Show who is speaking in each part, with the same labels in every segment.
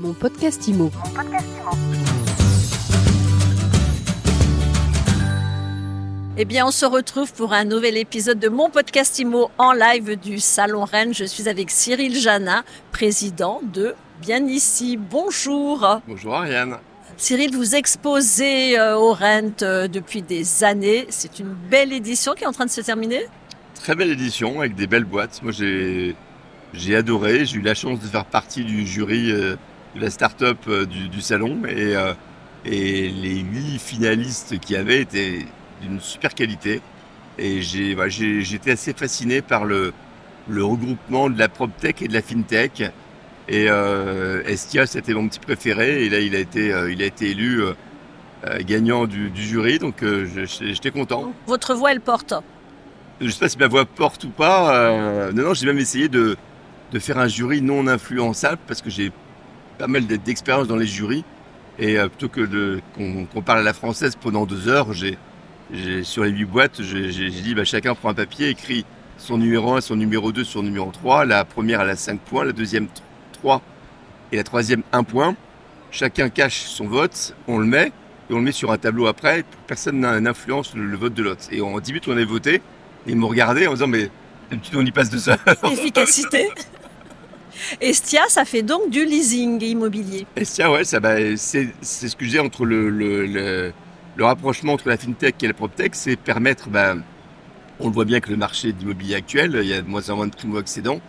Speaker 1: Mon podcast IMO.
Speaker 2: Eh bien, on se retrouve pour un nouvel épisode de mon podcast IMO en live du Salon Rennes. Je suis avec Cyril Janin, président de Bien Ici. Bonjour.
Speaker 3: Bonjour Ariane.
Speaker 2: Cyril, vous exposez euh, au Rennes euh, depuis des années. C'est une belle édition qui est en train de se terminer?
Speaker 3: Très belle édition avec des belles boîtes. Moi, j'ai j'ai adoré. J'ai eu la chance de faire partie du jury euh, de la start-up du, du salon et, et les huit finalistes qui avaient étaient d'une super qualité. Et j'ai bah, j'étais assez fasciné par le, le regroupement de la PropTech et de la FinTech. Et euh, Estia, c'était mon petit préféré. Et là, il a été, euh, il a été élu euh, euh, gagnant du, du jury. Donc, euh, j'étais content.
Speaker 2: Votre voix, elle porte.
Speaker 3: Je sais pas si ma voix porte ou pas. euh, non, non, j'ai même essayé de, de faire un jury non influençable parce que j'ai pas mal d'expérience dans les jurys. Et euh, plutôt que de qu'on qu'on parle à la française pendant deux heures, j'ai sur les huit boîtes, j'ai dit bah, chacun prend un papier, écrit son numéro 1, son numéro 2, son numéro 3. La première, elle a 5 points, la deuxième 3 et la troisième 1 point. Chacun cache son vote, on le met et on le met sur un tableau après. Personne n'a- n'influence le, le vote de l'autre. Et en 10 minutes, on avait voté et ils m'ont regardé en disant mais d'habitude on y passe de ça.
Speaker 2: Efficacité. Estia, ça fait donc du leasing immobilier.
Speaker 3: Tiens, ouais, ça, bah, c'est, ce que entre le, rapprochement entre la fintech et la proptech, c'est permettre, bah, on le voit bien que le marché d'immobilier actuel, il y a de moins en moins de primo-accédants,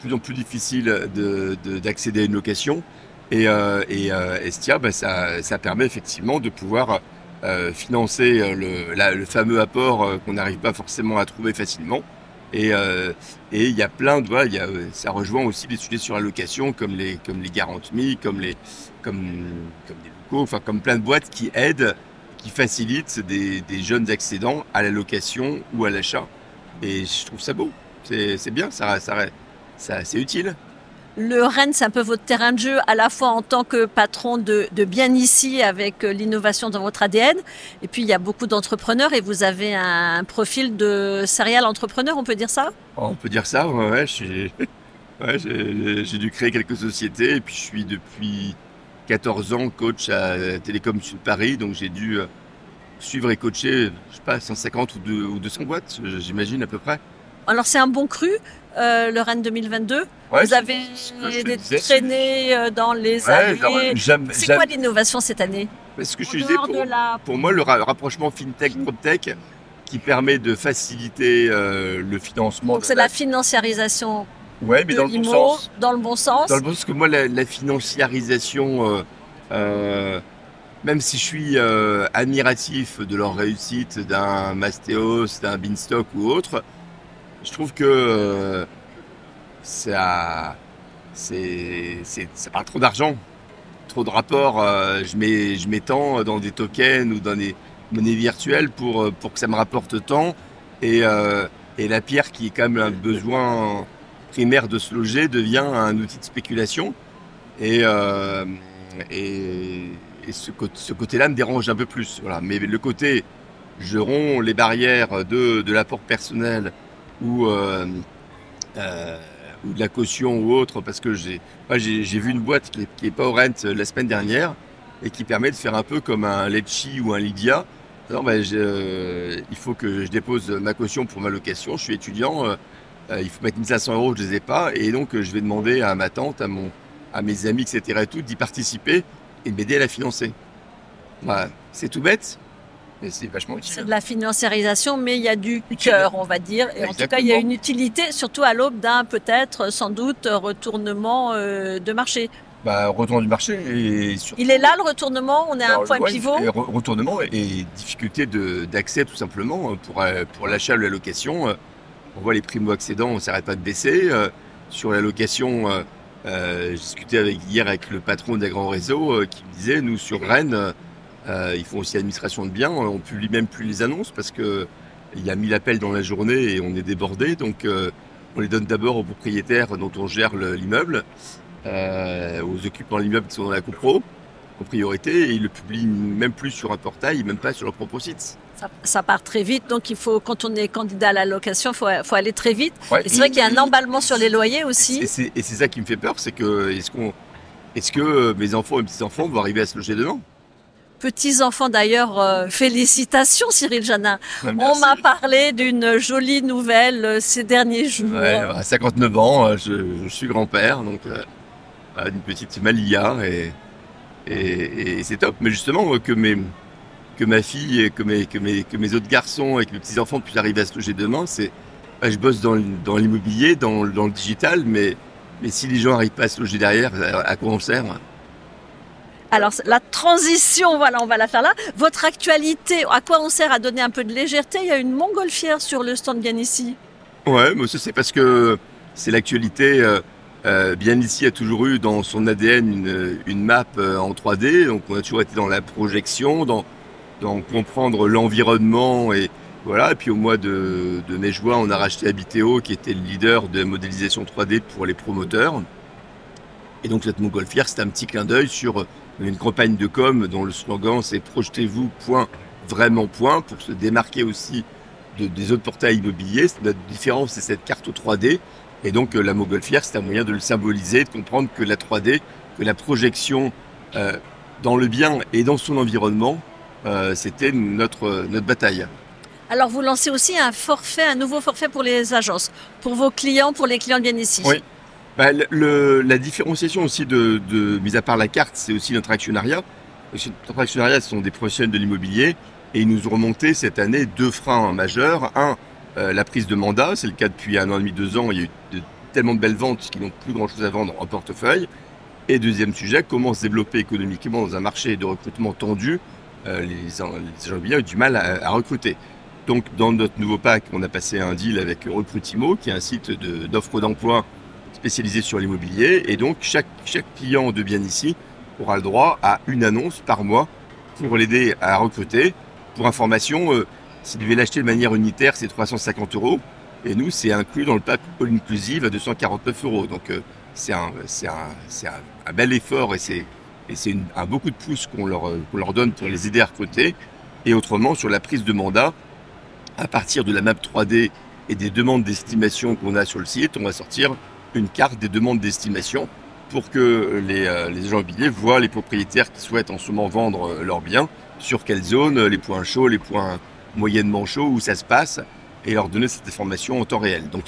Speaker 3: plus en plus difficile de, de- d'accéder à une location. Et, euh, euh, Estia, bah, ça, permet effectivement de pouvoir euh, financer le, fameux apport qu'on n'arrive pas forcément à trouver facilement. Et euh, et il y a plein de voilà, euh, ça rejoint aussi les sujets sur la location comme les comme les garanties, comme les comme des locaux, enfin comme plein de boîtes qui aident, qui facilitent des, des jeunes accédants à la location ou à l'achat. Et je trouve ça beau. C'est bien, ça ça ça c'est utile.
Speaker 2: Le Rennes, c'est un peu votre terrain de jeu, à la fois en tant que patron de, bien ici, avec euh, l'innovation dans votre ADN. Et puis, il y a beaucoup d'entrepreneurs et vous avez un profil de serial entrepreneur, on peut dire ça?
Speaker 3: On peut dire ça, ouais, j'ai dû créer quelques sociétés et puis je suis depuis 14 ans coach à Télécom Sud Paris, donc j'ai dû euh, suivre et coacher, je sais pas, 150 ou, deux- ou 200 boîtes, j'imagine à peu près.
Speaker 2: Alors, c'est un bon cru, euh, le Rennes 2022.
Speaker 3: Ouais,
Speaker 2: vous avez traînées euh, dans les années. C'est quoi l'innovation cette année
Speaker 3: ce que je disais pour,
Speaker 2: de la-
Speaker 3: pour moi, le ra- rapprochement fintech-proptech qui permet de faciliter euh, le financement.
Speaker 2: Donc, c'est la financiarisation
Speaker 3: Ouais, mais dans le bon sens.
Speaker 2: dans le bon sens.
Speaker 3: Dans le bon sens que moi, la, la financiarisation, euh, euh, même si je suis euh, admiratif de leur réussite d'un Mastéos, d'un Beanstalk ou autre, je trouve que euh, ça, c'est, c'est, ça parle trop d'argent, trop de rapports. euh, je, mets, je m'étends dans des tokens ou dans des monnaies virtuelles pour, euh, pour que ça me rapporte tant. Et, euh, la pierre, qui est quand même un besoin primaire de se loger, devient un outil de spéculation. Et, euh, ce côté-là me dérange un peu plus. Voilà. Mais le côté, je romps les barrières de, de l'apport personnel ou, euh, euh, ou de la caution ou autre, parce que j'ai vu une boîte qui est, qui est pas au rent la semaine dernière et qui permet de faire un peu comme un Lecci ou un Lydia. Non, ben, euh, il faut que je dépose ma caution pour ma location. Je suis étudiant, euh, euh, il faut mettre 1500 euros, je les ai pas, et donc euh, je vais demander à ma tante, à mon, mes amis, etc. et tout, d'y participer et de m'aider à la financer. Voilà. C'est tout bête, mais c'est vachement utile.
Speaker 2: C'est de la financiarisation, mais il y a du cœur, on va dire. Et en tout cas, il y a une utilité, surtout à l'aube d'un peut-être, sans doute, retournement euh, de marché.
Speaker 3: Bah, retour du marché et surtout.
Speaker 2: Il est là le retournement, on est à un point
Speaker 3: ouais,
Speaker 2: pivot?
Speaker 3: et re- retournement et difficulté d'accès tout simplement euh, pour, euh, pour l'achat ou la location. On voit les primo-accédants, on s'arrête pas de baisser. Sur la location, euh, j'ai discuté avec, hier avec le patron d'un grand réseau qui me disait, nous sur Rennes, euh, ils font aussi administration de biens, on publie même plus les annonces parce que il y a 1000 appels dans la journée et on est débordé. Donc euh, on les donne d'abord aux propriétaires dont on gère le- l'immeuble, euh, aux occupants de l'immeuble qui sont dans la copro en priorité et ils le publient même plus sur un portail, même pas sur leur propre site.
Speaker 2: Ça, ça part très vite, donc il faut, quand on est candidat à la location, il faut, faut aller très vite.
Speaker 3: Ouais,
Speaker 2: Et c'est vrai qu'il y a un emballement sur les loyers aussi.
Speaker 3: Et c'est ça qui me fait peur, c'est que est-ce qu'on est-ce que mes enfants et petits-enfants vont arriver à se loger demain?
Speaker 2: Petits-enfants d'ailleurs, euh, félicitations Cyril Janin.
Speaker 3: Ouais,
Speaker 2: On m'a parlé d'une jolie nouvelle euh, ces derniers jours.
Speaker 3: Ouais, à 59 ans, euh, je, je suis grand-père, donc euh, voilà, d'une petite Malia, et, et, et c'est top. Mais justement, que, mes, que ma fille, et que mes, que, mes, que mes autres garçons et que mes petits-enfants puissent arriver à se loger demain, c'est. bah, je bosse dans, l'immobilier, dans, le- dans le digital, mais, mais si les gens n'arrivent pas à se loger derrière, à, à quoi on sert?
Speaker 2: Alors la transition, voilà, on va la faire là. Votre actualité, à quoi on sert à donner un peu de légèreté? Il y a une montgolfière sur le stand bien ici.
Speaker 3: Ouais, mais c'est parce que c'est l'actualité. euh, euh, bien ici a toujours eu dans son ADN une, map euh, en 3D, donc on a toujours été dans la projection, dans, comprendre l'environnement et voilà. Puis au mois de, mai-juin, on a racheté Habiteo, qui était le leader de modélisation 3D pour les promoteurs. Et donc cette montgolfière, c'est un petit clin d'œil sur une campagne de com dont le slogan c'est projetez-vous point vraiment point pour se démarquer aussi de- des autres portails immobiliers. Notre différence, c'est cette carte 3D. Et donc, euh, la montgolfière, c'est un moyen de le symboliser, de comprendre que la 3D, que la projection euh, dans le bien et dans son environnement, euh, c'était notre, notre bataille.
Speaker 2: Alors vous lancez aussi un forfait, un nouveau forfait pour les agences, pour vos clients, pour les clients de bien ici.
Speaker 3: Oui. Bah, la différenciation aussi mis à part la carte, c'est aussi notre actionnariat. Notre actionnariat, ce sont des professionnels de l'immobilier et ils nous ont remonté cette année deux freins majeurs. Un, euh, la prise de mandat, c'est le cas depuis un an et demi, deux ans. Il y a eu tellement de belles ventes qu'ils n'ont plus grand chose à vendre en portefeuille. Et deuxième sujet, comment se développer économiquement dans un marché de recrutement tendu. Euh, les, les agents immobiliers ont du mal à, recruter. Donc, dans notre nouveau pack, on a passé un deal avec Recrutimo, qui est un site d'offres d'emploi spécialisé sur l'immobilier. Et donc, chaque, chaque client de bien ici aura le droit à une annonce par mois pour l'aider à recruter. Pour information, euh, s'il devait l'acheter de manière unitaire, c'est 350 euros. Et nous, c'est inclus dans le pack All Inclusive à 249 euros. Donc, euh, c'est un, un, un, bel effort et c'est, un beaucoup de pouces qu'on leur, euh, leur donne pour les aider à recruter. Et autrement, sur la prise de mandat, à partir de la map 3D et des demandes d'estimation qu'on a sur le site, on va sortir une carte des demandes d'estimation pour que les, euh, les agents voient les propriétaires qui souhaitent en ce moment vendre euh, leurs biens, sur quelle zone, euh, les points chauds, les points moyennement chauds, où ça se passe, et leur donner cette information en temps réel. Donc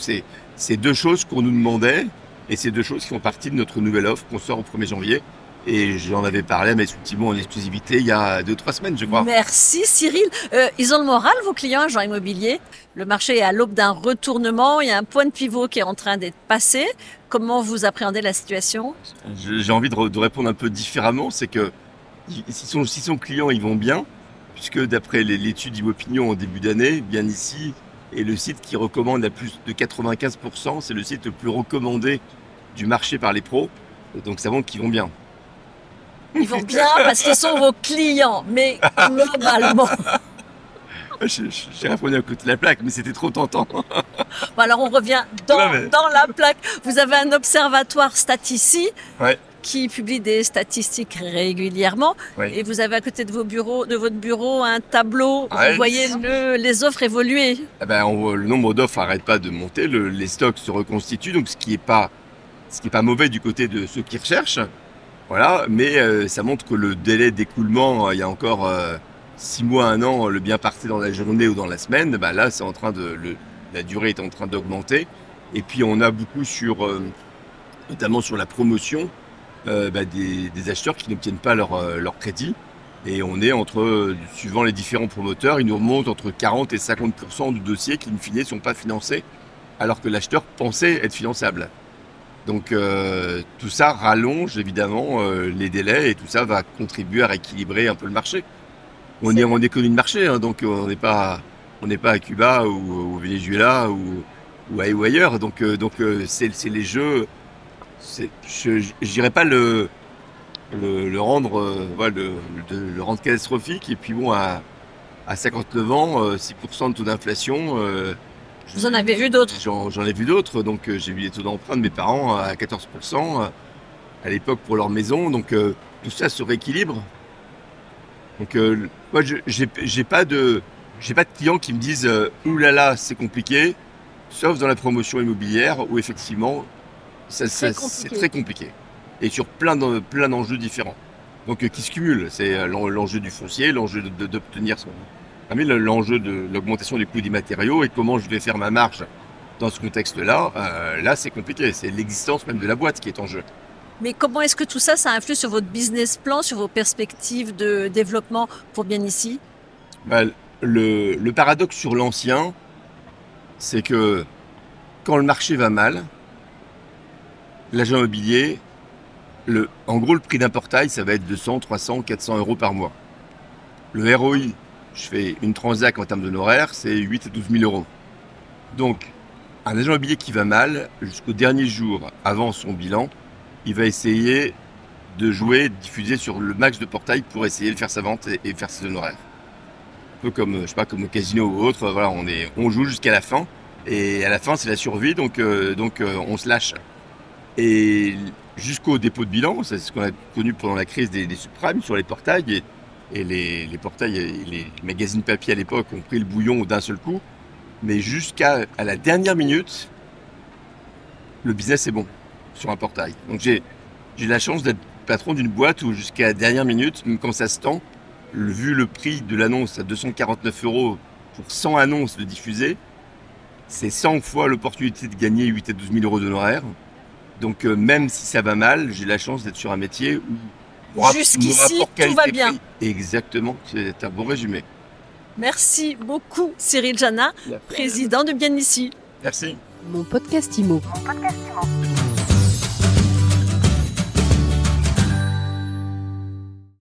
Speaker 3: c'est deux choses qu'on nous demandait, et c'est deux choses qui font partie de notre nouvelle offre qu'on sort au 1er janvier. Et j'en avais parlé à mes en exclusivité il y a deux, trois semaines, je crois.
Speaker 2: Merci Cyril. Euh, ils ont le moral, vos clients, agents immobiliers? Le marché est à l'aube d'un retournement. Il y a un point de pivot qui est en train d'être passé. Comment vous appréhendez la situation?
Speaker 3: J'ai envie de, re- de répondre un peu différemment, c'est que si son, si son client ils vont bien, puisque d'après l'étude Imopinion en début d'année, bien ici, est le site qui recommande à plus de 95%, c'est le site le plus recommandé du marché par les pros, donc ça montre qu'ils vont bien.
Speaker 2: Ils vont bien parce qu'ils sont vos clients, mais globalement.
Speaker 3: J'ai répondu à côté de la plaque, mais c'était trop tentant.
Speaker 2: Bon, alors on revient dans,
Speaker 3: Ouais, mais-
Speaker 2: dans la plaque. Vous avez un observatoire Statici
Speaker 3: Ouais.
Speaker 2: qui publie des statistiques régulièrement.
Speaker 3: Ouais.
Speaker 2: Et vous avez à côté de, vos bureaux, de votre bureau un tableau où
Speaker 3: Ouais.
Speaker 2: vous voyez le- les offres évoluer.
Speaker 3: Eh ben, on le nombre d'offres n'arrête pas de monter, le- les stocks se reconstituent, donc ce qui n'est pas, ce qui est pas mauvais du côté de ceux qui recherchent. Voilà, mais euh, ça montre que le délai d'écoulement, euh, il y a encore euh, six mois, un an, le bien parti dans la journée ou dans la semaine, bah là, c'est en train de, la durée est en train d'augmenter. Et puis on a beaucoup sur, euh, notamment sur la promotion, euh, bah, des, acheteurs qui n'obtiennent pas leur, euh, crédit. Et on est entre, euh, suivant les différents promoteurs, ils nous remontent entre 40 et 50% du dossier qui, in fine, ne sont pas financés, alors que l'acheteur pensait être finançable. Donc euh, tout ça rallonge évidemment euh, les délais et tout ça va contribuer à rééquilibrer un peu le marché. On est en économie de marché, hein, donc euh, on n'est pas on n'est pas à Cuba ou au Venezuela ou, ou, à- ou ailleurs. Donc euh, donc c'est les jeux. Je je dirais pas le le, le rendre voilà, le, rendre catastrophique et puis bon à à 59 ans, euh, 6% de taux d'inflation.
Speaker 2: Vous en avez vu d'autres?
Speaker 3: J'en ai vu d'autres, donc euh, j'ai vu les taux d'emprunt de mes parents à 14% euh, à l'époque pour leur maison, donc euh, tout ça se rééquilibre. Donc euh, moi je- j'ai pas de j'ai pas de clients qui me disent euh, ouh là là c'est compliqué, sauf dans la promotion immobilière où effectivement c'est très compliqué. et sur plein d'en- plein d'enjeux différents. Donc qui se cumulent. C'est l'en- l'enjeu du foncier, l'enjeu d'obtenir son. Le- l'enjeu de l'augmentation du coût des matériaux et comment je vais faire ma marge dans ce contexte-là. euh, là, c'est compliqué. C'est l'existence même de la boîte qui est en jeu.
Speaker 2: Mais comment est-ce que tout ça, ça influe sur votre business plan, sur vos perspectives de développement pour bien ici?
Speaker 3: Bah, le, le paradoxe sur l'ancien, c'est que quand le marché va mal, l'agent immobilier, le, en gros, le prix d'un portail, ça va être 200, 300, 400 euros par mois. Le ROI, je fais une transac en termes d'honoraires, c'est 8 à 12 000 euros. Donc, un agent immobilier qui va mal, jusqu'au dernier jour avant son bilan, il va essayer de jouer, de diffuser sur le max de portails pour essayer de faire sa vente et, faire ses honoraires peu comme je sais pas comme au casino ou autre voilà on est on joue jusqu'à la fin et à la fin c'est la survie donc euh, donc euh, on se lâche et jusqu'au dépôt de bilan c'est ce qu'on a connu pendant la crise des, des subprimes sur les portails et les, portails et les magazines papier à l'époque ont pris le bouillon d'un seul coup mais jusqu'à à la dernière minute le business est bon sur un portail donc j'ai la chance d'être patron d'une boîte où jusqu'à la dernière minute même quand ça se tend vu le prix de l'annonce à 249 euros pour 100 annonces de diffusées, c'est 100 fois l'opportunité de gagner 8 à 12 000 euros d'honoraires. Donc euh, même si ça va mal, j'ai la chance d'être sur un métier où
Speaker 2: Jusqu'ici, tout va bien.
Speaker 3: Exactement, c'est un bon résumé.
Speaker 2: Merci beaucoup Cyril Jana, président de Bien ici.
Speaker 3: Merci.
Speaker 1: Mon podcast IMO.
Speaker 4: Mon podcast Imo.